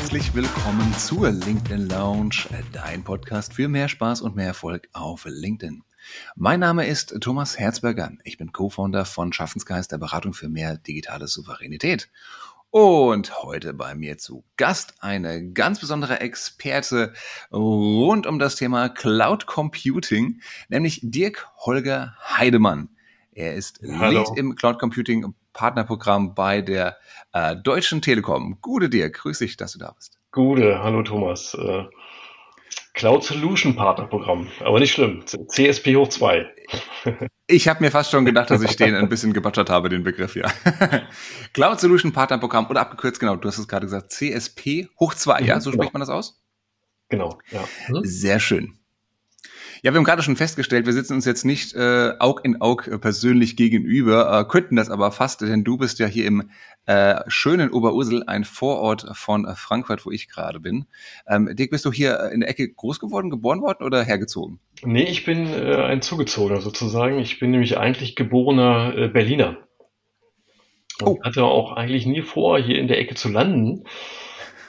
herzlich willkommen zur LinkedIn Lounge, dein Podcast für mehr Spaß und mehr Erfolg auf LinkedIn. Mein Name ist Thomas Herzberger. Ich bin Co-Founder von Schaffensgeist, der Beratung für mehr digitale Souveränität. Und heute bei mir zu Gast eine ganz besondere Experte rund um das Thema Cloud Computing, nämlich Dirk Holger Heidemann. Er ist Hallo. Lead im Cloud Computing Partnerprogramm bei der äh, Deutschen Telekom. Gute Dirk, grüß dich, dass du da bist. Gute, hallo Thomas. Äh, Cloud Solution Partnerprogramm, aber nicht schlimm. CSP hoch 2. Ich habe mir fast schon gedacht, dass ich den ein bisschen gebutschert habe, den Begriff, ja. Cloud Solution Partnerprogramm oder abgekürzt, genau, du hast es gerade gesagt, CSP hoch 2, ja, so genau. spricht man das aus? Genau, ja. Mhm. Sehr schön. Ja, wir haben gerade schon festgestellt, wir sitzen uns jetzt nicht äh, Aug in Aug äh, persönlich gegenüber, äh, könnten das aber fast, denn du bist ja hier im äh, schönen Oberursel, ein Vorort von äh, Frankfurt, wo ich gerade bin. Ähm, Dirk, bist du hier in der Ecke groß geworden, geboren worden oder hergezogen? Nee, ich bin äh, ein Zugezogener sozusagen. Ich bin nämlich eigentlich geborener äh, Berliner. Und oh. hatte auch eigentlich nie vor, hier in der Ecke zu landen.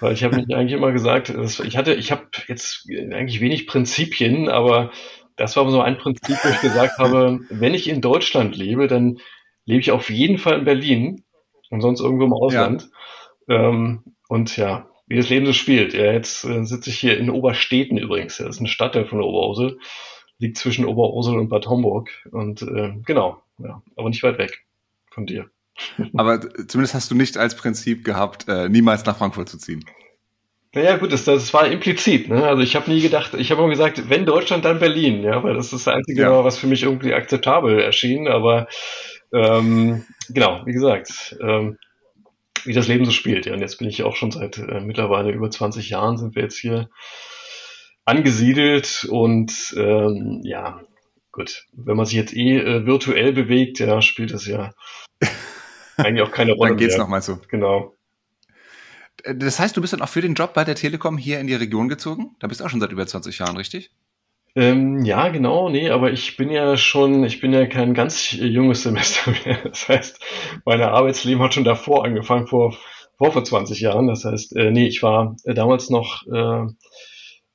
Weil ich habe mich eigentlich immer gesagt, ich hatte, ich habe jetzt eigentlich wenig Prinzipien, aber das war so ein Prinzip, wo ich gesagt habe, wenn ich in Deutschland lebe, dann lebe ich auf jeden Fall in Berlin und sonst irgendwo im Ausland. Ja. Ähm, und ja, wie das Leben so spielt. Ja, jetzt äh, sitze ich hier in Obersteten übrigens. Das ist eine Stadtteil von Oberursel. Liegt zwischen Oberursel und Bad Homburg. Und äh, genau, ja, aber nicht weit weg von dir. Aber zumindest hast du nicht als Prinzip gehabt, äh, niemals nach Frankfurt zu ziehen. Naja, gut, das, das war implizit. Ne? Also ich habe nie gedacht, ich habe immer gesagt, wenn Deutschland, dann Berlin, ja, weil das ist das Einzige, ja. was für mich irgendwie akzeptabel erschien. Aber ähm, genau, wie gesagt, ähm, wie das Leben so spielt. Ja. Und jetzt bin ich auch schon seit äh, mittlerweile über 20 Jahren sind wir jetzt hier angesiedelt und ähm, ja, gut, wenn man sich jetzt eh äh, virtuell bewegt, ja, spielt das ja eigentlich auch keine Rolle. Dann geht's nochmal so. Genau. Das heißt, du bist dann auch für den Job bei der Telekom hier in die Region gezogen? Da bist du auch schon seit über 20 Jahren, richtig? Ähm, ja, genau, nee, aber ich bin ja schon, ich bin ja kein ganz junges Semester mehr. Das heißt, mein Arbeitsleben hat schon davor angefangen, vor, vor, vor 20 Jahren. Das heißt, äh, nee, ich war äh, damals noch, äh,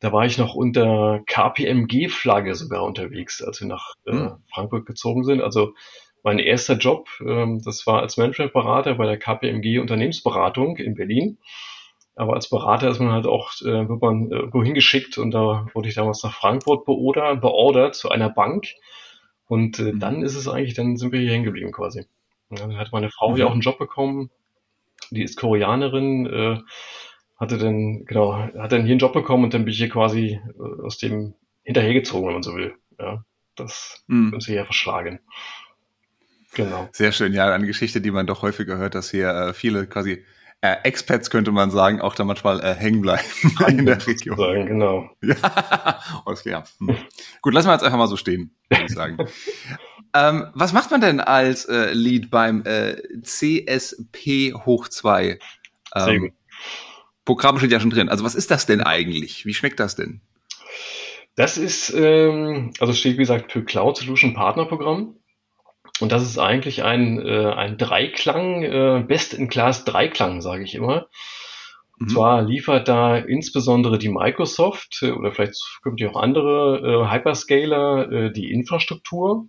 da war ich noch unter KPMG-Flagge sogar unterwegs, als wir nach äh, hm. Frankfurt gezogen sind. Also mein erster Job, ähm, das war als Managementberater bei der KPMG Unternehmensberatung in Berlin. Aber als Berater ist man halt auch, äh, wird man irgendwo hingeschickt und da wurde ich damals nach Frankfurt beordert, beordert zu einer Bank. Und äh, mhm. dann ist es eigentlich, dann sind wir hier hängen geblieben quasi. Und dann hat meine Frau mhm. hier auch einen Job bekommen. Die ist Koreanerin, äh, hatte dann, genau, hat dann hier einen Job bekommen und dann bin ich hier quasi äh, aus dem hinterhergezogen, wenn man so will. Ja, das mhm. uns hier verschlagen. Genau. Sehr schön. Ja, eine Geschichte, die man doch häufiger hört, dass hier äh, viele quasi äh, Expats, könnte man sagen, auch da manchmal äh, hängen bleiben in der Region. Sagen, genau. Ja, okay, ja. Hm. Gut, lassen wir jetzt einfach mal so stehen, würde ich sagen. ähm, was macht man denn als äh, Lead beim äh, CSP hoch 2? Ähm, Programm steht ja schon drin. Also was ist das denn eigentlich? Wie schmeckt das denn? Das ist, ähm, also steht wie gesagt für Cloud Solution Partner Programm. Und das ist eigentlich ein, äh, ein Dreiklang, äh, Best-in-Class-Dreiklang, sage ich immer. Und mhm. zwar liefert da insbesondere die Microsoft äh, oder vielleicht zukünftig auch andere äh, Hyperscaler äh, die Infrastruktur.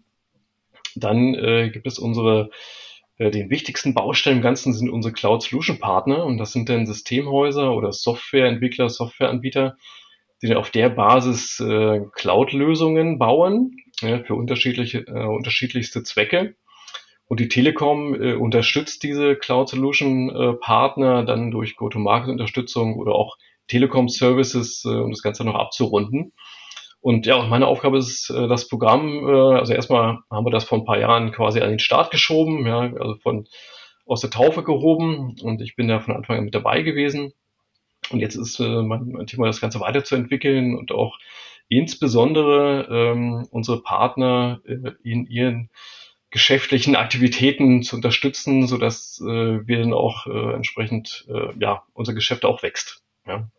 Dann äh, gibt es unsere, äh, den wichtigsten Baustein im Ganzen sind unsere Cloud Solution Partner und das sind dann Systemhäuser oder Softwareentwickler, Softwareanbieter, die auf der Basis äh, Cloud-Lösungen bauen ja, für unterschiedliche, äh, unterschiedlichste Zwecke. Und die Telekom äh, unterstützt diese Cloud Solution äh, Partner dann durch Go-to-Market-Unterstützung oder auch Telekom-Services, äh, um das Ganze noch abzurunden. Und ja, meine Aufgabe ist äh, das Programm, äh, also erstmal haben wir das vor ein paar Jahren quasi an den Start geschoben, ja, also von aus der Taufe gehoben und ich bin da von Anfang an mit dabei gewesen. Und jetzt ist äh, mein, mein Thema, das Ganze weiterzuentwickeln und auch insbesondere ähm, unsere Partner äh, in ihren geschäftlichen Aktivitäten zu unterstützen, so dass äh, wir dann auch äh, entsprechend äh, ja unser Geschäft auch wächst. Ja.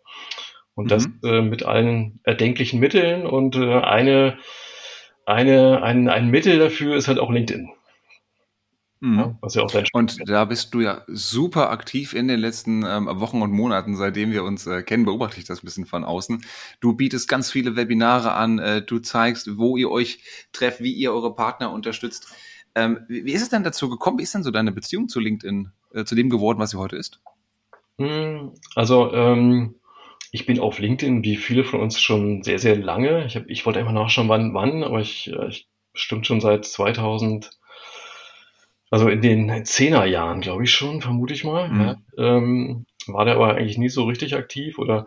Und mhm. das äh, mit allen erdenklichen Mitteln und äh, eine eine ein, ein Mittel dafür ist halt auch LinkedIn. Mhm. Ja, ja und da bist du ja super aktiv in den letzten ähm, Wochen und Monaten, seitdem wir uns äh, kennen, beobachte ich das ein bisschen von außen. Du bietest ganz viele Webinare an, äh, du zeigst, wo ihr euch trefft, wie ihr eure Partner unterstützt. Ähm, wie, wie ist es denn dazu gekommen? Wie ist denn so deine Beziehung zu LinkedIn, äh, zu dem geworden, was sie heute ist? Hm, also ähm, ich bin auf LinkedIn, wie viele von uns schon sehr, sehr lange. Ich, hab, ich wollte einfach nachschauen, wann, wann, aber ich, äh, ich bestimmt schon seit 2000 also in den Zehnerjahren, glaube ich schon, vermute ich mal. Mhm. Ja. Ähm, war der aber eigentlich nie so richtig aktiv oder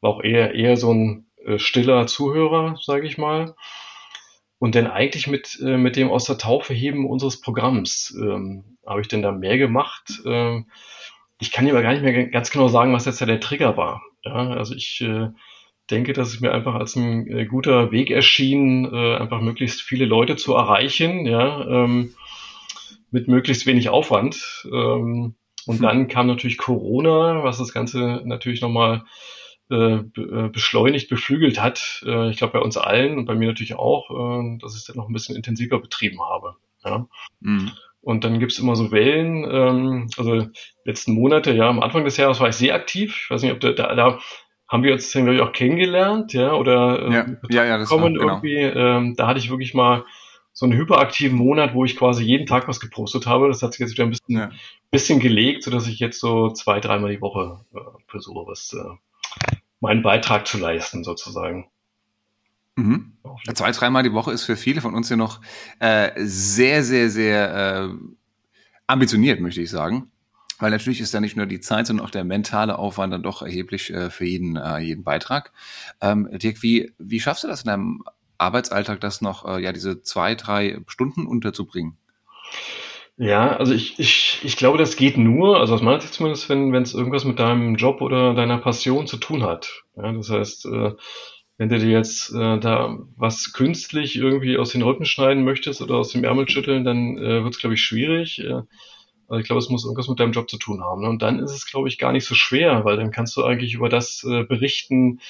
war auch eher, eher so ein äh, stiller Zuhörer, sage ich mal. Und dann eigentlich mit, äh, mit dem aus der Taufe heben unseres Programms ähm, habe ich denn da mehr gemacht. Ähm, ich kann dir aber gar nicht mehr ganz genau sagen, was jetzt ja der Trigger war. Ja, also ich äh, denke, dass es mir einfach als ein äh, guter Weg erschien, äh, einfach möglichst viele Leute zu erreichen. Ja, ähm, mit möglichst wenig Aufwand. Ähm, und hm. dann kam natürlich Corona, was das Ganze natürlich nochmal äh, äh, beschleunigt, beflügelt hat. Äh, ich glaube bei uns allen und bei mir natürlich auch, äh, dass ich das noch ein bisschen intensiver betrieben habe. Ja. Mhm. Und dann gibt's immer so Wellen, ähm, also letzten Monate, ja, am Anfang des Jahres war ich sehr aktiv. Ich weiß nicht, ob da, da, da haben wir uns dann, auch kennengelernt, ja, oder äh, ja, ja, ja, das kommen war, genau. irgendwie. Ähm, da hatte ich wirklich mal so einen hyperaktiven Monat, wo ich quasi jeden Tag was gepostet habe. Das hat sich jetzt wieder ein bisschen, ja. bisschen gelegt, sodass ich jetzt so zwei, dreimal die Woche äh, versuche, was äh, meinen Beitrag zu leisten, sozusagen. Mhm. Zwei, dreimal die Woche ist für viele von uns ja noch äh, sehr, sehr, sehr äh, ambitioniert, möchte ich sagen. Weil natürlich ist da nicht nur die Zeit, sondern auch der mentale Aufwand dann doch erheblich äh, für jeden, äh, jeden Beitrag. Ähm, Dirk, wie, wie schaffst du das in deinem Arbeitsalltag, das noch, äh, ja, diese zwei, drei Stunden unterzubringen? Ja, also ich, ich, ich glaube, das geht nur, also aus meiner Sicht zumindest, wenn wenn es irgendwas mit deinem Job oder deiner Passion zu tun hat. Ja, das heißt, äh, wenn du dir jetzt äh, da was künstlich irgendwie aus den Rücken schneiden möchtest oder aus dem Ärmel schütteln, dann äh, wird es, glaube ich, schwierig. Äh, also ich glaube, es muss irgendwas mit deinem Job zu tun haben. Ne? Und dann ist es, glaube ich, gar nicht so schwer, weil dann kannst du eigentlich über das äh, berichten,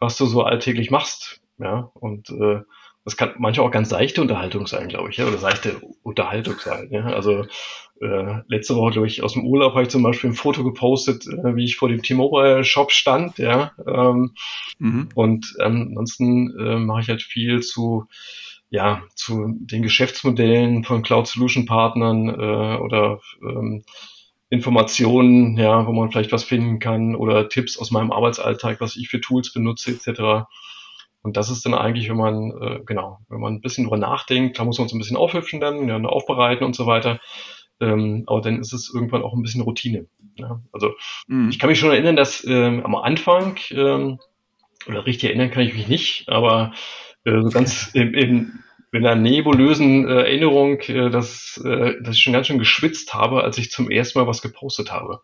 was du so alltäglich machst. Ja, und äh, das kann manchmal auch ganz seichte Unterhaltung sein, glaube ich, ja, oder seichte Unterhaltung sein. Ja? Also äh, letzte Woche, glaube ich, aus dem Urlaub habe ich zum Beispiel ein Foto gepostet, äh, wie ich vor dem T-Mobile Shop stand, ja. Ähm, mhm. Und ähm, ansonsten äh, mache ich halt viel zu ja, zu den Geschäftsmodellen von Cloud Solution Partnern äh, oder ähm, Informationen, ja, wo man vielleicht was finden kann oder Tipps aus meinem Arbeitsalltag, was ich für Tools benutze, etc. Und das ist dann eigentlich, wenn man, äh, genau, wenn man ein bisschen drüber nachdenkt, da muss man uns ein bisschen aufhübschen dann, ja, aufbereiten und so weiter. Ähm, aber dann ist es irgendwann auch ein bisschen Routine. Ja? Also mhm. ich kann mich schon erinnern, dass ähm, am Anfang, ähm, oder richtig erinnern kann ich mich nicht, aber äh, so ganz in, in, in einer nebulösen äh, Erinnerung, äh, dass, äh, dass ich schon ganz schön geschwitzt habe, als ich zum ersten Mal was gepostet habe.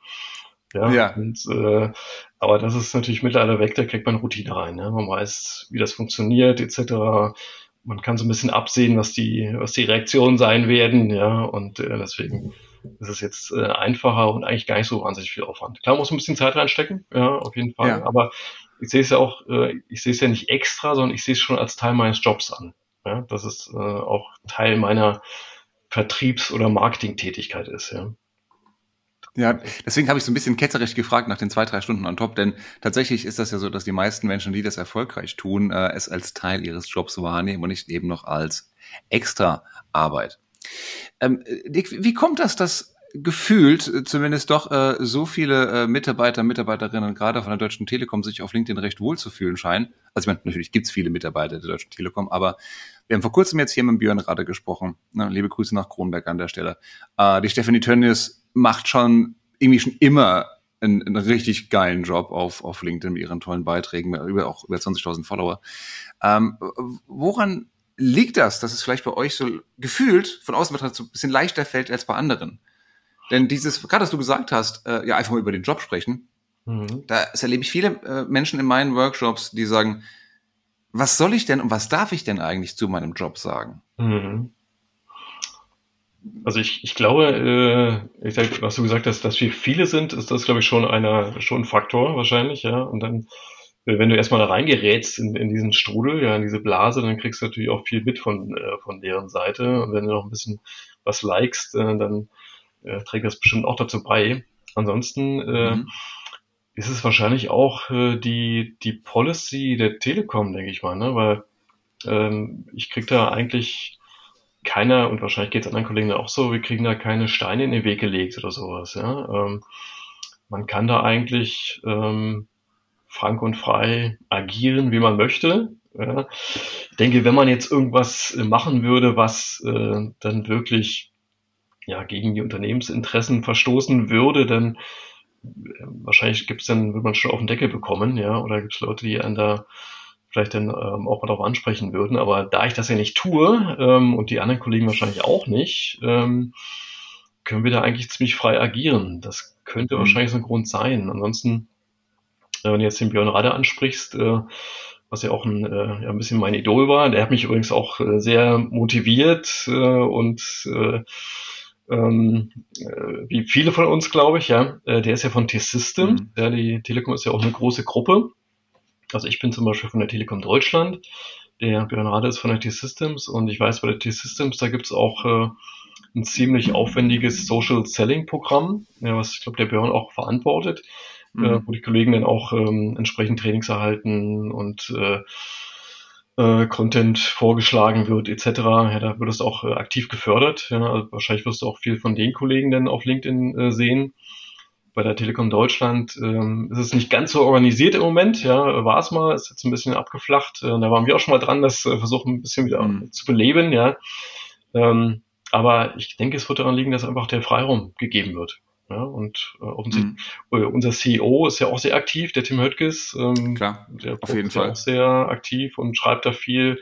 Ja, ja. Und, äh, aber das ist natürlich mittlerweile weg, da kriegt man Routine rein. Ne? Man weiß, wie das funktioniert, etc. Man kann so ein bisschen absehen, was die, was die Reaktionen sein werden, ja, und äh, deswegen ist es jetzt äh, einfacher und eigentlich gar nicht so wahnsinnig viel Aufwand. Klar muss ein bisschen Zeit reinstecken, ja, auf jeden Fall. Ja. Aber ich sehe es ja auch, äh, ich sehe es ja nicht extra, sondern ich sehe es schon als Teil meines Jobs an. Ja, dass es äh, auch Teil meiner Vertriebs- oder Marketingtätigkeit ist, ja. Ja, deswegen habe ich so ein bisschen ketzerisch gefragt nach den zwei, drei Stunden on top, denn tatsächlich ist das ja so, dass die meisten Menschen, die das erfolgreich tun, äh, es als Teil ihres Jobs wahrnehmen und nicht eben noch als extra Arbeit. Ähm, Dick, wie kommt das, dass gefühlt äh, zumindest doch äh, so viele äh, Mitarbeiter, Mitarbeiterinnen gerade von der Deutschen Telekom sich auf LinkedIn recht wohl zu fühlen scheinen. Also ich meine, natürlich gibt's viele Mitarbeiter der Deutschen Telekom, aber wir haben vor kurzem jetzt hier mit Björn Rade gesprochen. Ne, liebe Grüße nach Kronberg an der Stelle. Äh, die Stefanie Tönnies macht schon irgendwie schon immer einen, einen richtig geilen Job auf, auf LinkedIn mit ihren tollen Beiträgen, über auch über 20.000 Follower. Ähm, woran liegt das, dass es vielleicht bei euch so gefühlt von außen betrachtet so ein bisschen leichter fällt als bei anderen? Denn dieses, gerade was du gesagt hast, äh, ja, einfach mal über den Job sprechen, mhm. da erlebe ich viele äh, Menschen in meinen Workshops, die sagen, was soll ich denn und was darf ich denn eigentlich zu meinem Job sagen? Mhm. Also ich, ich glaube, äh, ich sag, was du gesagt hast, dass wir viele sind, ist das, glaube ich, schon einer, schon ein Faktor wahrscheinlich, ja. Und dann, äh, wenn du erstmal da reingerätst in, in diesen Strudel, ja, in diese Blase, dann kriegst du natürlich auch viel mit von, äh, von deren Seite. Und wenn du noch ein bisschen was likest, äh, dann äh, trägt das bestimmt auch dazu bei. Ansonsten äh, mhm. ist es wahrscheinlich auch äh, die, die Policy der Telekom, denke ich mal, ne? weil ähm, ich kriege da eigentlich keiner, und wahrscheinlich geht es anderen Kollegen auch so, wir kriegen da keine Steine in den Weg gelegt oder sowas. Ja? Ähm, man kann da eigentlich ähm, frank und frei agieren, wie man möchte. Ja. Ich denke, wenn man jetzt irgendwas machen würde, was äh, dann wirklich ja, gegen die Unternehmensinteressen verstoßen würde, dann äh, wahrscheinlich gibt's dann, würde man schon auf den Deckel bekommen, ja, oder gibt's Leute, die einen da vielleicht dann ähm, auch mal darauf ansprechen würden. Aber da ich das ja nicht tue ähm, und die anderen Kollegen wahrscheinlich auch nicht, ähm, können wir da eigentlich ziemlich frei agieren. Das könnte mhm. wahrscheinlich so ein Grund sein. Ansonsten, äh, wenn du jetzt den Björn Radde ansprichst, äh, was ja auch ein, äh, ja, ein bisschen mein Idol war, der hat mich übrigens auch äh, sehr motiviert und ähm, äh, wie viele von uns, glaube ich, ja, äh, der ist ja von T-System. Mhm. Ja, die Telekom ist ja auch eine große Gruppe. Also ich bin zum Beispiel von der Telekom Deutschland. Der Björn Rade ist von der T-Systems und ich weiß, bei der T-Systems, da gibt's auch äh, ein ziemlich aufwendiges Social Selling Programm, ja, was ich glaube, der Björn auch verantwortet, mhm. äh, wo die Kollegen dann auch ähm, entsprechend Trainings erhalten und äh, äh, Content vorgeschlagen wird, etc. Ja, da wird es auch äh, aktiv gefördert. Ja, also wahrscheinlich wirst du auch viel von den Kollegen dann auf LinkedIn äh, sehen. Bei der Telekom Deutschland ähm, ist es nicht ganz so organisiert im Moment, ja, war es mal, ist jetzt ein bisschen abgeflacht. Äh, da waren wir auch schon mal dran, das äh, versuchen ein bisschen wieder mhm. zu beleben, ja. Ähm, aber ich denke, es wird daran liegen, dass einfach der Freiraum gegeben wird. Ja, und äh, offensichtlich, mhm. Äh, unser CEO ist ja auch sehr aktiv, der Tim Höttges. Ähm, Klar, der auf jeden ist Fall. auch sehr aktiv und schreibt da viel.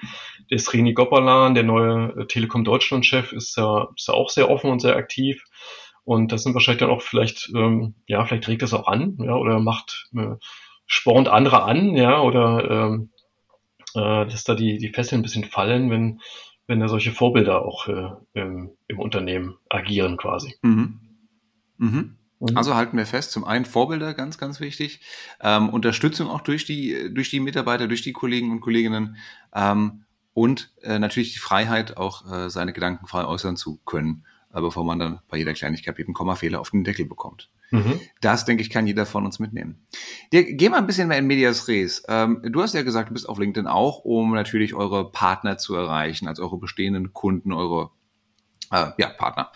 Der Srini Gopalan, der neue äh, Telekom Deutschland-Chef, ist ja, ist ja auch sehr offen und sehr aktiv. Und das sind wahrscheinlich dann auch vielleicht, ähm, ja, vielleicht regt das auch an, ja, oder macht, äh, spornt andere an, ja, oder ähm, äh, dass da die, die Fesseln ein bisschen fallen, wenn, wenn da solche Vorbilder auch äh, im, im Unternehmen agieren quasi. Mhm. Mhm. mhm. Also halten wir fest, zum einen Vorbilder, ganz, ganz wichtig, ähm, Unterstützung auch durch die, durch die Mitarbeiter, durch die Kollegen und Kolleginnen ähm, und äh, natürlich die Freiheit, auch äh, seine Gedanken frei äußern zu können, äh, bevor man dann bei jeder Kleinigkeit eben Kommafehler auf den Deckel bekommt. Mhm. Das, denke ich, kann jeder von uns mitnehmen. Dir, geh mal ein bisschen mehr in Medias Res. Ähm, du hast ja gesagt, du bist auf LinkedIn auch, um natürlich eure Partner zu erreichen, also eure bestehenden Kunden, eure äh, ja, Partner.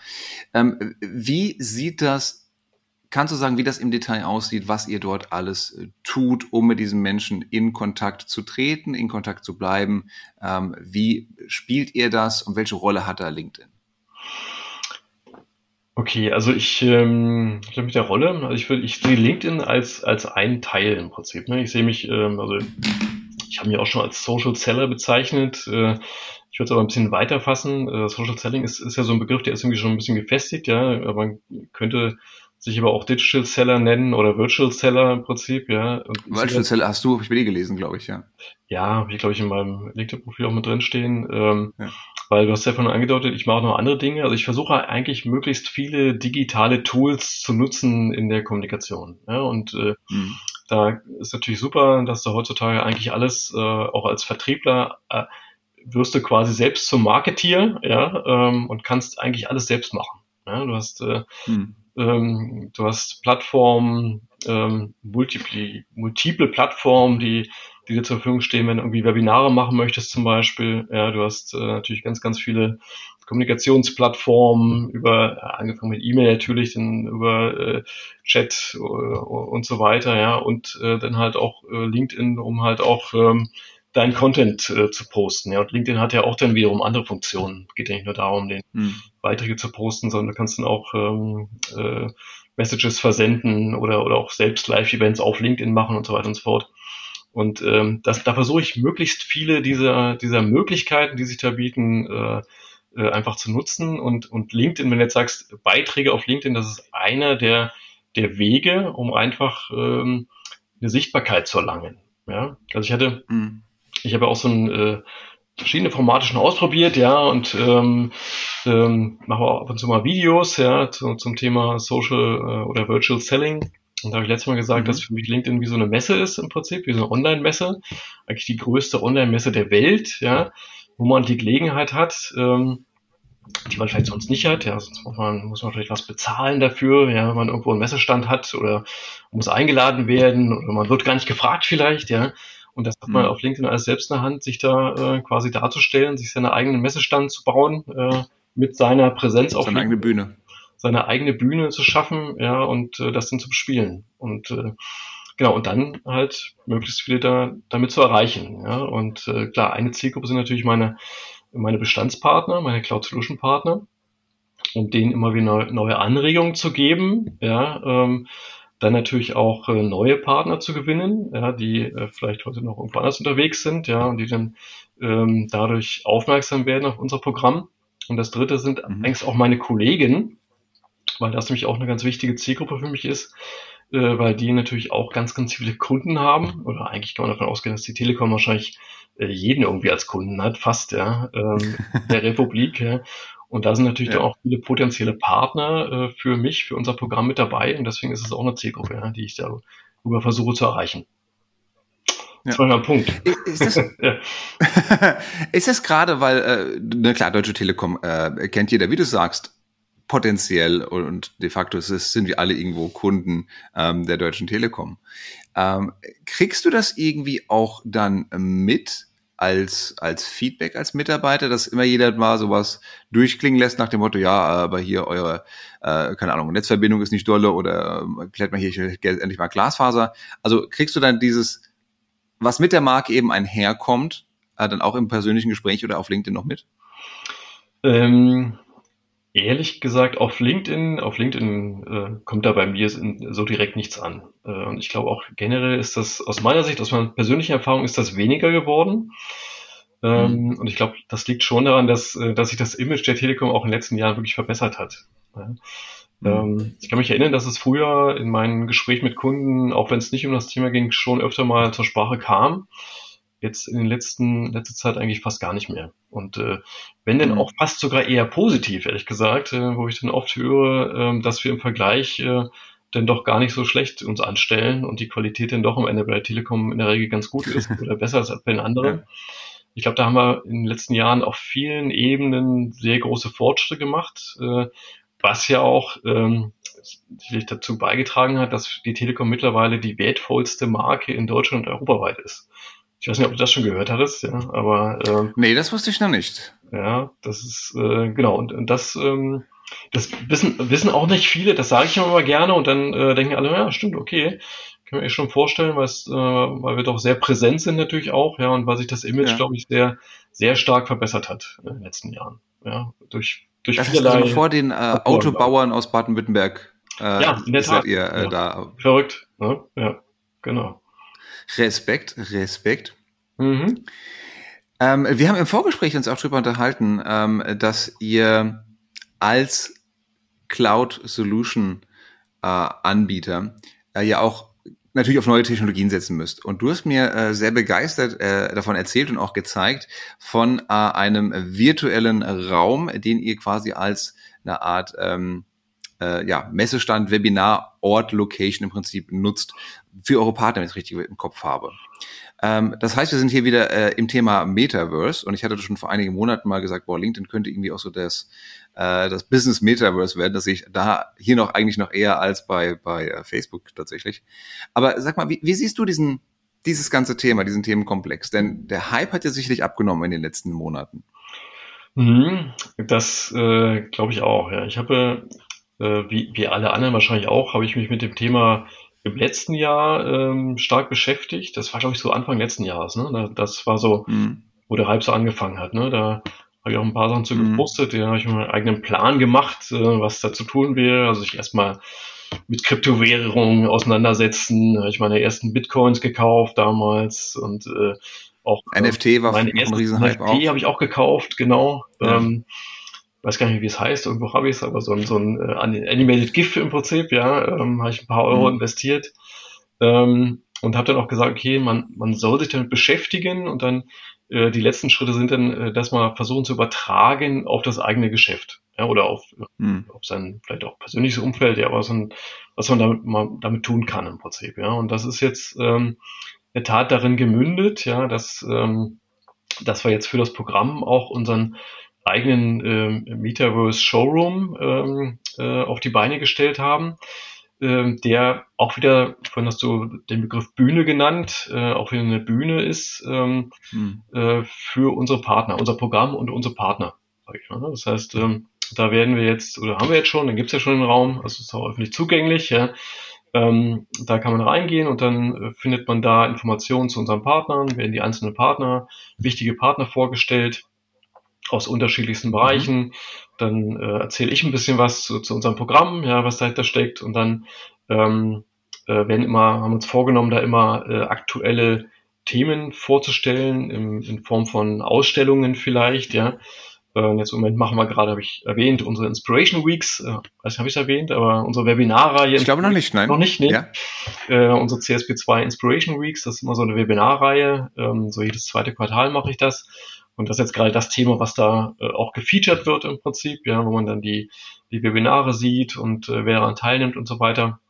Ähm, wie sieht das Kannst du sagen, wie das im Detail aussieht, was ihr dort alles äh, tut, um mit diesen Menschen in Kontakt zu treten, in Kontakt zu bleiben? Ähm, wie spielt ihr das und welche Rolle hat da LinkedIn? Okay, also ich, ähm, ich mit der Rolle, also ich würde, ich sehe LinkedIn als als einen Teil im Prinzip. Ne? Ich sehe mich, ähm, also ich habe mich auch schon als Social Seller bezeichnet. Äh, ich würde es aber ein bisschen weiter fassen. Äh, Social Selling ist, ist ja so ein Begriff, der ist irgendwie schon ein bisschen gefestigt, ja. Aber man könnte sich aber auch Digital Seller nennen oder Virtual Seller im Prinzip, ja. Virtual Seller hast du, habe ich bei dir gelesen, glaube ich, ja. Ja, habe ich, glaube ich, in meinem LinkedIn-Profil auch mit drinstehen. Ähm, ja. Weil du hast ja vorhin angedeutet, ich mache noch andere Dinge. Also ich versuche eigentlich möglichst viele digitale Tools zu nutzen in der Kommunikation. Ja, und äh, mhm. da ist natürlich super, dass du heutzutage eigentlich alles äh, auch als Vertriebler äh, wirst du quasi selbst zum Marketier, ja, ähm, und kannst eigentlich alles selbst machen. Ja, du hast, äh, hm. ähm, du hast Plattformen, ähm, multiple, multiple Plattformen, die, die dir zur Verfügung stehen, wenn du irgendwie Webinare machen möchtest zum Beispiel. Ja, du hast äh, natürlich ganz, ganz viele Kommunikationsplattformen über, ja, angefangen mit E-Mail natürlich, dann über äh, Chat äh, und so weiter, ja, und äh, dann halt auch äh, LinkedIn, um halt auch ähm, deinen Content äh, zu posten. Ja, und LinkedIn hat ja auch dann wiederum andere Funktionen. Geht ja nicht nur darum, den hm. Beiträge zu posten, sondern du kannst dann auch ähm, äh, Messages versenden oder, oder auch selbst Live-Events auf LinkedIn machen und so weiter und so fort. Und ähm, das, da versuche ich möglichst viele dieser, dieser Möglichkeiten, die sich da bieten, äh, äh, einfach zu nutzen. Und, und LinkedIn, wenn du jetzt sagst, Beiträge auf LinkedIn, das ist einer der, der Wege, um einfach ähm, eine Sichtbarkeit zu erlangen. Ja? Also ich hatte, mhm ich habe ja auch so ein, äh, verschiedene Formate schon ausprobiert, ja, und ähm, ähm, mache auch ab und zu mal Videos, ja, zu, zum Thema Social äh, oder Virtual Selling. Und da habe ich letztes Mal gesagt, mhm. dass für mich LinkedIn wie so eine Messe ist im Prinzip, wie so eine Online-Messe, eigentlich die größte Online-Messe der Welt, ja, wo man die Gelegenheit hat, ähm, die man vielleicht sonst nicht hat. Ja, sonst muss man, muss man vielleicht was bezahlen dafür, ja, wenn man irgendwo einen Messestand hat oder muss eingeladen werden oder man wird gar nicht gefragt vielleicht, ja. Und das hat man mhm. auf LinkedIn alles selbst in der Hand, sich da äh, quasi darzustellen, sich seinen eigenen Messestand zu bauen, äh, mit seiner Präsenz auf seine eigene Bühne. Seine eigene Bühne zu schaffen, ja, und äh, das dann zu bespielen. Und äh, genau, und dann halt möglichst viele da damit zu erreichen. Ja. Und äh, klar, eine Zielgruppe sind natürlich meine meine Bestandspartner, meine Cloud Solution Partner, um denen immer wieder neue Anregungen zu geben, ja, ähm, dann natürlich auch äh, neue Partner zu gewinnen, ja, die äh, vielleicht heute noch irgendwo anders unterwegs sind, ja, und die dann ähm, dadurch aufmerksam werden auf unser Programm. Und das dritte sind mhm. eigentlich auch meine Kollegen, weil das nämlich auch eine ganz wichtige Zielgruppe für mich ist, äh, weil die natürlich auch ganz, ganz viele Kunden haben. Oder eigentlich kann man davon ausgehen, dass die Telekom wahrscheinlich äh, jeden irgendwie als Kunden hat, fast, ja, ähm, der Republik. Ja. Und da sind natürlich ja. auch viele potenzielle Partner äh, für mich, für unser Programm mit dabei. Und deswegen ist es auch eine Zielgruppe, ja, die ich darüber versuche zu erreichen. Ja. Das war ein Punkt. Ist das, ist das gerade, weil, äh, na klar, Deutsche Telekom äh, kennt jeder, wie du sagst, potenziell und de facto ist es, sind wir alle irgendwo Kunden ähm, der Deutschen Telekom. Ähm, kriegst du das irgendwie auch dann mit, als, als Feedback als Mitarbeiter, dass immer jeder mal sowas durchklingen lässt nach dem Motto, ja, aber hier eure, äh, keine Ahnung, Netzverbindung ist nicht dolle oder äh, klärt mal hier endlich mal Glasfaser. Also kriegst du dann dieses, was mit der Marke eben einherkommt, äh, dann auch im persönlichen Gespräch oder auf LinkedIn noch mit? Ähm, Ehrlich gesagt, auf LinkedIn, auf LinkedIn äh, kommt da bei mir so direkt nichts an. Äh, und ich glaube auch generell ist das aus meiner Sicht, aus meiner persönlichen Erfahrung, ist das weniger geworden. Ähm, mhm. Und ich glaube, das liegt schon daran, dass, äh, dass sich das Image der Telekom auch in den letzten Jahren wirklich verbessert hat. Ja. Mhm. Ähm, ich kann mich erinnern, dass es früher in meinen Gesprächen mit Kunden, auch wenn es nicht um das Thema ging, schon öfter mal zur Sprache kam jetzt in den letzten letzter Zeit eigentlich fast gar nicht mehr. Und äh, wenn denn mhm. auch fast sogar eher positiv, ehrlich gesagt, äh, wo ich dann oft höre, äh, dass wir im Vergleich äh, denn doch gar nicht so schlecht uns anstellen und die Qualität dann doch am Ende bei der Telekom in der Regel ganz gut ist oder besser als bei den anderen. Ich glaube, da haben wir in den letzten Jahren auf vielen Ebenen sehr große Fortschritte gemacht, äh, was ja auch ähm, sicherlich dazu beigetragen hat, dass die Telekom mittlerweile die wertvollste Marke in Deutschland und europaweit ist. Ich weiß nicht, ob du das schon gehört hattest, ja, aber. Ähm, nee, das wusste ich noch nicht. Ja, das ist, äh, genau, und, und das, ähm, das wissen, wissen auch nicht viele, das sage ich immer mal gerne und dann äh, denken alle, ja, stimmt, okay. Kann man sich schon vorstellen, weil, äh, weil wir doch sehr präsent sind natürlich auch, ja, und weil sich das Image, ja. glaube ich, sehr, sehr stark verbessert hat in den letzten Jahren. Ja, durch, durch das vielerlei. Also vor den äh, Autobauern aus Baden-Württemberg. Äh, ja, in der Tat. Ihr, äh, ja. da. Verrückt, ne? ja, genau. Respekt, Respekt. Mhm. Ähm, wir haben im Vorgespräch uns auch darüber unterhalten, ähm, dass ihr als Cloud Solution äh, Anbieter äh, ja auch natürlich auf neue Technologien setzen müsst. Und du hast mir äh, sehr begeistert äh, davon erzählt und auch gezeigt von äh, einem virtuellen Raum, den ihr quasi als eine Art ähm, äh, ja, Messestand, Webinar, Ort, Location im Prinzip nutzt für eure Partner, wenn ich es richtig im Kopf habe. Ähm, das heißt, wir sind hier wieder äh, im Thema Metaverse und ich hatte schon vor einigen Monaten mal gesagt, boah, LinkedIn könnte irgendwie auch so das, äh, das Business Metaverse werden, dass ich da hier noch eigentlich noch eher als bei, bei äh, Facebook tatsächlich. Aber sag mal, wie, wie siehst du diesen, dieses ganze Thema, diesen Themenkomplex? Denn der Hype hat ja sicherlich abgenommen in den letzten Monaten. Mhm, das äh, glaube ich auch. Ja. Ich habe wie, wie alle anderen wahrscheinlich auch, habe ich mich mit dem Thema im letzten Jahr ähm, stark beschäftigt. Das war, glaube ich, so Anfang letzten Jahres. Ne? Das war so, mhm. wo der Hype so angefangen hat. Ne? Da habe ich auch ein paar Sachen zu mhm. gepostet. Da habe ich meinen eigenen Plan gemacht, äh, was da zu tun wäre. Also ich erstmal mit Kryptowährungen auseinandersetzen. Da habe ich meine ersten Bitcoins gekauft damals und äh, auch NFT war mein ein Riesenhype NFT habe ich auch gekauft, genau. Ja. Ähm, weiß gar nicht, wie es heißt, irgendwo habe ich es, aber so ein, so ein äh, Animated GIF im Prinzip, ja, ähm, habe ich ein paar Euro mhm. investiert ähm, und habe dann auch gesagt, okay, man, man soll sich damit beschäftigen und dann äh, die letzten Schritte sind dann, äh, dass man versuchen zu übertragen auf das eigene Geschäft ja, oder auf, mhm. auf sein vielleicht auch persönliches Umfeld, ja, was man, was man damit, man damit tun kann im Prinzip, ja, und das ist jetzt ähm, eine Tat darin gemündet, ja, dass, ähm, dass wir jetzt für das Programm auch unseren eigenen ähm, Metaverse Showroom ähm, äh, auf die Beine gestellt haben, ähm, der auch wieder, vorhin hast du den Begriff Bühne genannt, äh, auch wieder eine Bühne ist ähm, hm. äh, für unsere Partner, unser Programm und unsere Partner. Mal, ne? Das heißt, ähm, da werden wir jetzt, oder haben wir jetzt schon, dann gibt es ja schon einen Raum, also ist auch öffentlich zugänglich, ja. Ähm, da kann man reingehen und dann äh, findet man da Informationen zu unseren Partnern, werden die einzelnen Partner, wichtige Partner vorgestellt aus unterschiedlichsten Bereichen. Mhm. Dann äh, erzähle ich ein bisschen was zu, zu, unserem Programm, ja, was dahinter steckt. Und dann ähm, äh, werden immer, haben uns vorgenommen, da immer äh, aktuelle Themen vorzustellen, im, in Form von Ausstellungen vielleicht, ja. Äh, jetzt im Moment machen wir gerade, habe ich erwähnt, unsere Inspiration Weeks, äh, weiß nicht, habe ich erwähnt, aber unsere Webinarreihe. Ich glaube noch nicht, nein. Noch nicht, ne? Ja. Äh, unsere CSP2 Inspiration Weeks, das ist immer so eine Webinarreihe. Ähm, so jedes zweite Quartal mache ich das. Und das ist jetzt gerade das Thema, was da äh, auch gefeatured wird im Prinzip, ja, wo man dann die, die Webinare sieht und äh, wer daran teilnimmt und so weiter.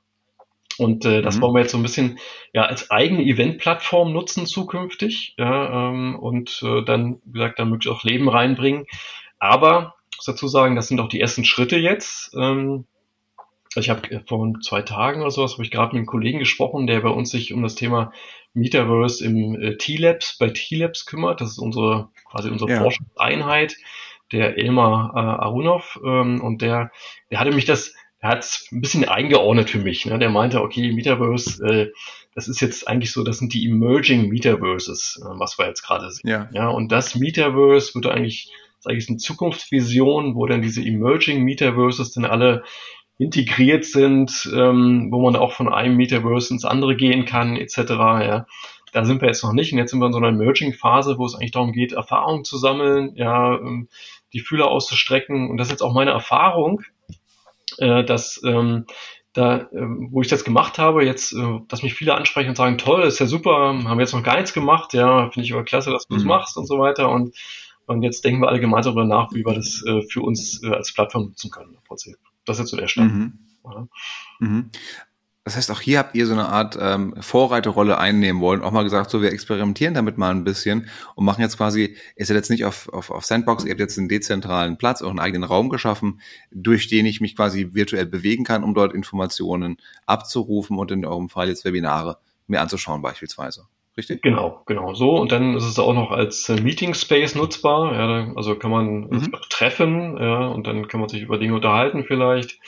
Und äh, das mhm. wollen wir jetzt so ein bisschen ja als eigene Event-Plattform nutzen zukünftig, ja, ähm, und äh, dann, wie gesagt, da möglichst auch Leben reinbringen. Aber muss dazu sagen, das sind auch die ersten Schritte jetzt. Ähm, ich habe äh, vor zwei Tagen oder sowas habe ich gerade mit einem Kollegen gesprochen, der bei uns sich um das Thema Metaverse im äh, T-Labs, bei T-Labs kümmert. Das ist unsere, quasi unsere ja. Forschungseinheit, der Elmar äh, Arunov. Ähm, und der, der hatte mich das, er hat es ein bisschen eingeordnet für mich. Ne? Der meinte, okay, Metaverse, äh, das ist jetzt eigentlich so, das sind die Emerging Metaverses, äh, was wir jetzt gerade sehen. Ja. ja. Und das Metaverse würde eigentlich, sage ich, eine Zukunftsvision, wo dann diese Emerging Metaverses dann alle integriert sind, ähm, wo man auch von einem Metaverse ins andere gehen kann, etc. Ja. Da sind wir jetzt noch nicht. Und jetzt sind wir in so einer Emerging-Phase, wo es eigentlich darum geht, Erfahrungen zu sammeln, ja, ähm, die Fühler auszustrecken. Und das ist jetzt auch meine Erfahrung, äh, dass ähm, da, äh, wo ich das gemacht habe, jetzt, äh, dass mich viele ansprechen und sagen, toll, ist ja super, haben wir jetzt noch gar nichts gemacht, ja, finde ich aber klasse, dass du das mhm. machst und so weiter. Und, und jetzt denken wir alle gemeinsam darüber nach, wie wir das äh, für uns äh, als Plattform nutzen können im Prinzip. Das ist so der Stand. Mhm. Ja. Mhm. Das heißt, auch hier habt ihr so eine Art ähm, Vorreiterrolle einnehmen wollen, auch mal gesagt, so wir experimentieren damit mal ein bisschen und machen jetzt quasi, ihr seid jetzt nicht auf, auf, auf Sandbox, ihr habt jetzt einen dezentralen Platz, auch einen eigenen Raum geschaffen, durch den ich mich quasi virtuell bewegen kann, um dort Informationen abzurufen und in eurem Fall jetzt Webinare mir anzuschauen beispielsweise. Richtig? Genau, genau so. Und dann ist es auch noch als äh, Meeting Space nutzbar. Ja, also kann man mhm. treffen, ja, und dann kann man sich über Dinge unterhalten vielleicht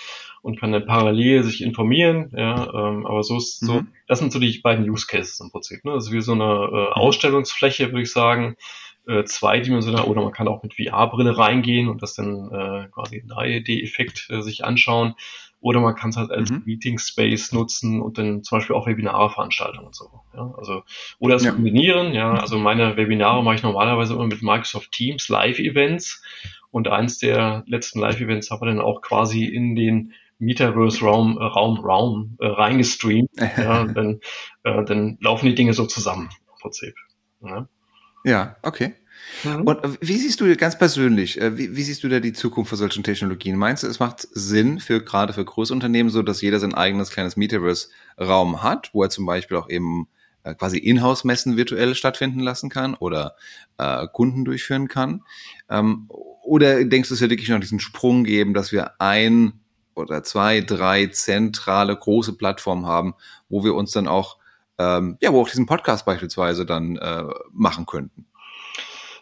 und kann dann parallel sich informieren. Ja, ähm, aber so ist so, mhm. das sind so die beiden Use Cases im Prinzip. Ne? Das ist wie so eine äh, mhm. Ausstellungsfläche, würde ich sagen, äh, zweidimensional oder man kann auch mit VR-Brille reingehen und das dann äh, quasi 3D-Effekt äh, sich anschauen. Oder man kann es halt als mhm. Meeting Space nutzen und dann zum Beispiel auch Webinare veranstalten und so. Ja, also, oder es ja. kombinieren, ja, also meine Webinare mache ich normalerweise immer mit Microsoft Teams Live-Events und eins der letzten Live-Events habe ich dann auch quasi in den Metaverse-Raum äh, Raum, Raum äh, reingestreamt. ja, dann, äh, dann laufen die Dinge so zusammen im Prinzip. Ja, ja okay. Mhm. Und äh, wie siehst du ganz persönlich, äh, wie, wie, siehst du da die Zukunft von solchen Technologien? Meinst du, es macht Sinn für gerade für Großunternehmen, so dass jeder sein eigenes kleines Metaverse-Raum hat, wo er zum Beispiel auch eben äh, quasi Inhouse-Messen virtuell stattfinden lassen kann oder äh, Kunden durchführen kann? Ähm, oder denkst du, es wird wirklich noch diesen Sprung geben, dass wir ein oder zwei, drei zentrale große Plattformen haben, wo wir uns dann auch, ähm, ja, wo auch diesen Podcast beispielsweise dann äh, machen könnten?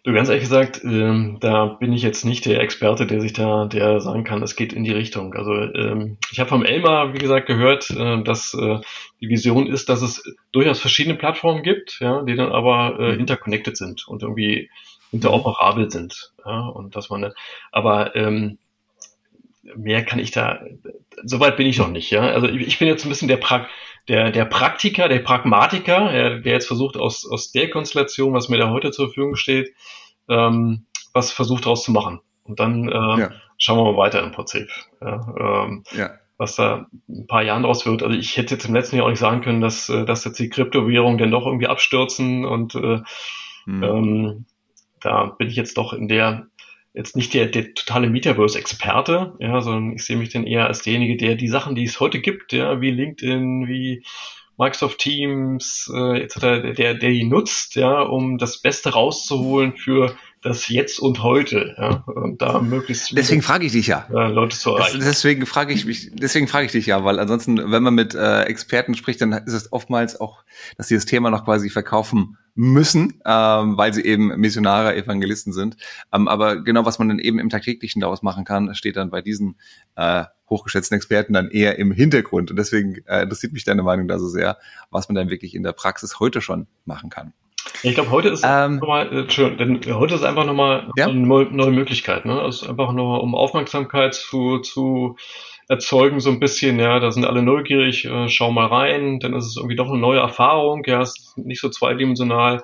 Du, ganz ehrlich gesagt, ähm, da bin ich jetzt nicht der Experte, der sich da, der sagen kann, es geht in die Richtung. Also ähm, ich habe vom Elmar, wie gesagt, gehört, äh, dass äh, die Vision ist, dass es durchaus verschiedene Plattformen gibt, ja, die dann aber äh, mhm. interconnected sind und irgendwie interoperabel sind. Ja, und dass man, aber ähm, mehr kann ich da, soweit bin ich noch nicht, ja. Also ich, ich bin jetzt ein bisschen der Prag der, der Praktiker, der Pragmatiker, der, der jetzt versucht, aus, aus der Konstellation, was mir da heute zur Verfügung steht, ähm, was versucht daraus zu machen. Und dann ähm, ja. schauen wir mal weiter im Prinzip. Ja, ähm, ja. Was da ein paar Jahren draus wird. Also ich hätte jetzt im letzten Jahr auch nicht sagen können, dass, äh, dass jetzt die Kryptowährungen dann doch irgendwie abstürzen und äh, mhm. ähm, da bin ich jetzt doch in der jetzt nicht der, der totale Metaverse-Experte, ja, sondern ich sehe mich dann eher als derjenige, der die Sachen, die es heute gibt, ja, wie LinkedIn, wie Microsoft Teams, äh, etc., der, der die nutzt, ja, um das Beste rauszuholen für das Jetzt und Heute, ja, und da möglichst deswegen frage ich dich ja, Leute zu erreichen. deswegen frage ich mich, deswegen frage ich dich ja, weil ansonsten, wenn man mit äh, Experten spricht, dann ist es oftmals auch, dass sie das Thema noch quasi verkaufen müssen, ähm, weil sie eben Missionare, Evangelisten sind. Ähm, aber genau, was man dann eben im tagtäglichen daraus machen kann, steht dann bei diesen äh, hochgeschätzten Experten dann eher im Hintergrund. Und deswegen äh, interessiert mich deine Meinung da so sehr, was man dann wirklich in der Praxis heute schon machen kann. Ich glaube, heute ist ähm, nochmal, äh, denn heute ist einfach nochmal ja? eine neue Möglichkeit, ne? Es ist einfach nur, um Aufmerksamkeit zu, zu erzeugen, so ein bisschen, ja, da sind alle neugierig, äh, schau mal rein, dann ist es irgendwie doch eine neue Erfahrung, ja, es ist nicht so zweidimensional,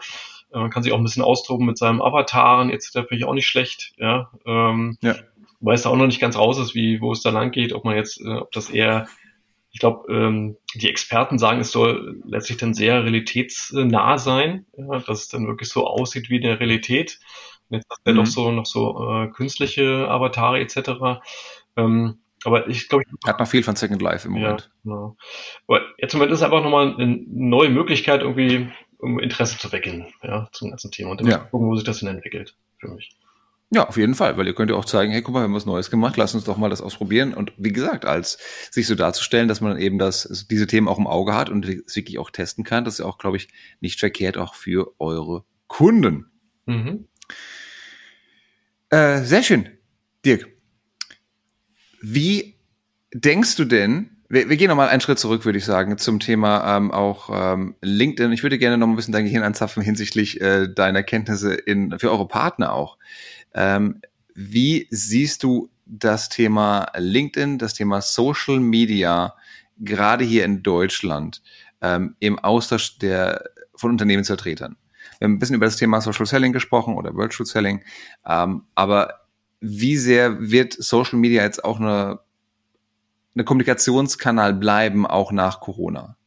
äh, man kann sich auch ein bisschen austoben mit seinem Avataren, etc. finde ich auch nicht schlecht, ja. Ähm, ja. Weil es da auch noch nicht ganz raus ist, wie, wo es da lang geht, ob man jetzt, äh, ob das eher ich glaube, ähm, die Experten sagen, es soll letztlich dann sehr realitätsnah sein, ja, dass es dann wirklich so aussieht wie in der Realität. Und jetzt hast du mhm. ja noch so, noch so äh, künstliche Avatare etc. Ähm, aber ich glaube, ich hat noch viel von Second Life im Moment. Ja, genau. Aber jetzt im Moment ist es einfach nochmal eine neue Möglichkeit, irgendwie um Interesse zu wecken, ja, zum ganzen Thema und dann ja. gucken, wo sich das denn entwickelt für mich. Ja, auf jeden Fall, weil ihr könnt ja auch zeigen, hey, guck mal, wir haben was Neues gemacht, lass uns doch mal das ausprobieren. Und wie gesagt, als sich so darzustellen, dass man eben das, diese Themen auch im Auge hat und es wirklich auch testen kann, das ist ja auch, glaube ich, nicht verkehrt auch für eure Kunden. Mhm. Äh, sehr schön. Dirk, wie denkst du denn, wir, wir gehen nochmal einen Schritt zurück, würde ich sagen, zum Thema ähm, auch ähm, LinkedIn. Ich würde gerne noch ein bisschen dein Gehirn anzapfen hinsichtlich äh, deiner Kenntnisse in, für eure Partner auch. Ähm, wie siehst du das Thema LinkedIn, das Thema Social Media, gerade hier in Deutschland, ähm, im Austausch der, von Unternehmensvertretern? Wir haben ein bisschen über das Thema Social Selling gesprochen oder Virtual Selling, ähm, aber wie sehr wird Social Media jetzt auch eine, eine Kommunikationskanal bleiben, auch nach Corona?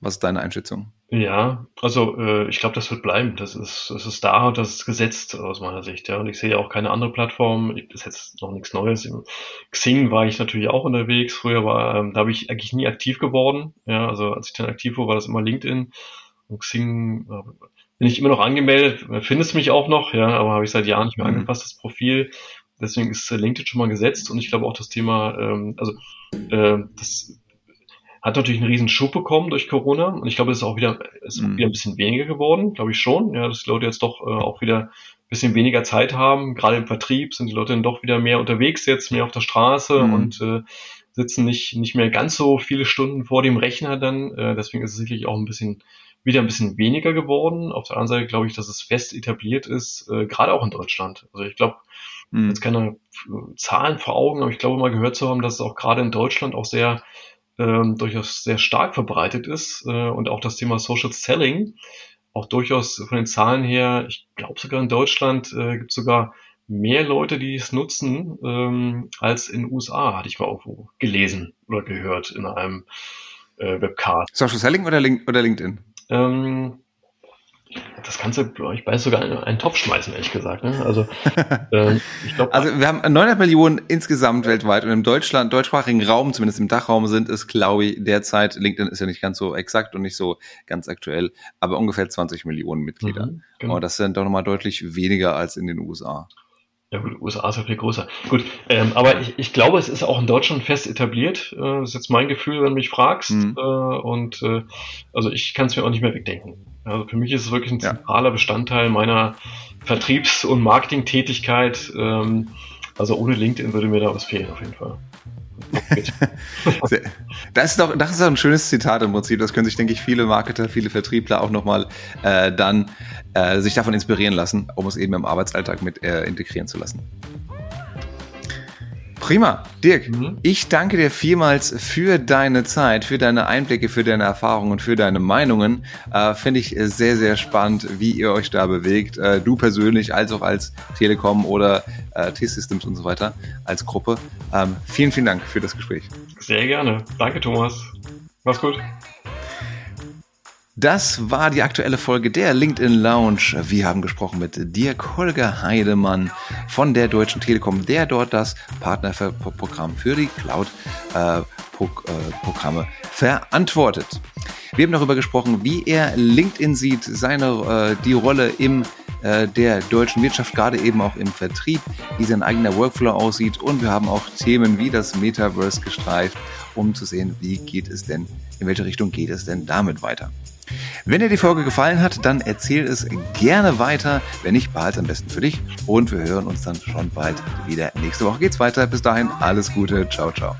Was ist deine Einschätzung? Ja, also äh, ich glaube, das wird bleiben. Das ist, das ist da und das ist gesetzt aus meiner Sicht. Ja, und ich sehe auch keine andere Plattform. Das ist jetzt noch nichts Neues. Im Xing war ich natürlich auch unterwegs. Früher war, ähm, da habe ich eigentlich nie aktiv geworden. Ja, also als ich dann aktiv war, war das immer LinkedIn. Und Xing äh, bin ich immer noch angemeldet. Findest mich auch noch, ja, aber habe ich seit Jahren nicht mehr mhm. angepasst das Profil. Deswegen ist äh, LinkedIn schon mal gesetzt und ich glaube auch das Thema, ähm, also äh, das hat natürlich einen riesen Schub bekommen durch Corona und ich glaube, es ist auch wieder, ist mhm. wieder ein bisschen weniger geworden, glaube ich schon. Ja, dass die Leute jetzt doch äh, auch wieder ein bisschen weniger Zeit haben. Gerade im Vertrieb sind die Leute dann doch wieder mehr unterwegs jetzt, mehr auf der Straße mhm. und äh, sitzen nicht, nicht mehr ganz so viele Stunden vor dem Rechner dann. Äh, deswegen ist es sicherlich auch ein bisschen wieder ein bisschen weniger geworden. Auf der anderen Seite glaube ich, dass es fest etabliert ist, äh, gerade auch in Deutschland. Also ich glaube, mhm. jetzt keine Zahlen vor Augen, aber ich glaube mal gehört zu haben, dass es auch gerade in Deutschland auch sehr ähm, durchaus sehr stark verbreitet ist äh, und auch das Thema Social Selling auch durchaus von den Zahlen her, ich glaube sogar in Deutschland äh, gibt es sogar mehr Leute, die es nutzen, ähm, als in den USA, hatte ich mal irgendwo gelesen oder gehört in einem äh, Webcast. Social Selling oder, Link oder LinkedIn? Ähm, das Ganze, ich weiß sogar in einen Topf schmeißen, ehrlich gesagt. Ne? Also, äh, ich glaube. Also wir haben 900 Millionen insgesamt weltweit und im Deutschland, deutschsprachigen Raum, zumindest im Dachraum, sind es, glaube ich, derzeit, LinkedIn ist ja nicht ganz so exakt und nicht so ganz aktuell, aber ungefähr 20 Millionen Mitglieder. Mhm, genau. Und das sind doch nochmal deutlich weniger als in den USA. Ja gut, USA ist ja viel größer. Gut, ähm, aber ich, ich glaube, es ist auch in Deutschland fest etabliert. Äh, das ist jetzt mein Gefühl, wenn du mich fragst. Mhm. Äh, und äh, also ich kann es mir auch nicht mehr wegdenken. Also für mich ist es wirklich ein zentraler ja. Bestandteil meiner Vertriebs- und Marketingtätigkeit. Ähm, also ohne LinkedIn würde mir da was fehlen auf jeden Fall. das ist doch, das ist doch ein schönes Zitat im Prinzip. Das können sich, denke ich, viele Marketer, viele Vertriebler auch nochmal äh, dann äh, sich davon inspirieren lassen, um es eben im Arbeitsalltag mit äh, integrieren zu lassen. Prima. Dirk, mhm. ich danke dir vielmals für deine Zeit, für deine Einblicke, für deine Erfahrungen und für deine Meinungen. Äh, Finde ich sehr, sehr spannend, wie ihr euch da bewegt. Äh, du persönlich, als auch als Telekom oder äh, T-Systems und so weiter, als Gruppe. Ähm, vielen, vielen Dank für das Gespräch. Sehr gerne. Danke, Thomas. Mach's gut. Das war die aktuelle Folge der LinkedIn Lounge. Wir haben gesprochen mit Dirk Holger Heidemann von der Deutschen Telekom, der dort das Partnerprogramm für die Cloud-Programme verantwortet. Wir haben darüber gesprochen, wie er LinkedIn sieht, seine, äh, die Rolle im äh, der deutschen Wirtschaft, gerade eben auch im Vertrieb, wie sein eigener Workflow aussieht. Und wir haben auch Themen wie das Metaverse gestreift, um zu sehen, wie geht es denn, in welche Richtung geht es denn damit weiter. Wenn dir die Folge gefallen hat, dann erzähl es gerne weiter. Wenn nicht, behalte am besten für dich. Und wir hören uns dann schon bald wieder. Nächste Woche geht's weiter. Bis dahin, alles Gute. Ciao, ciao.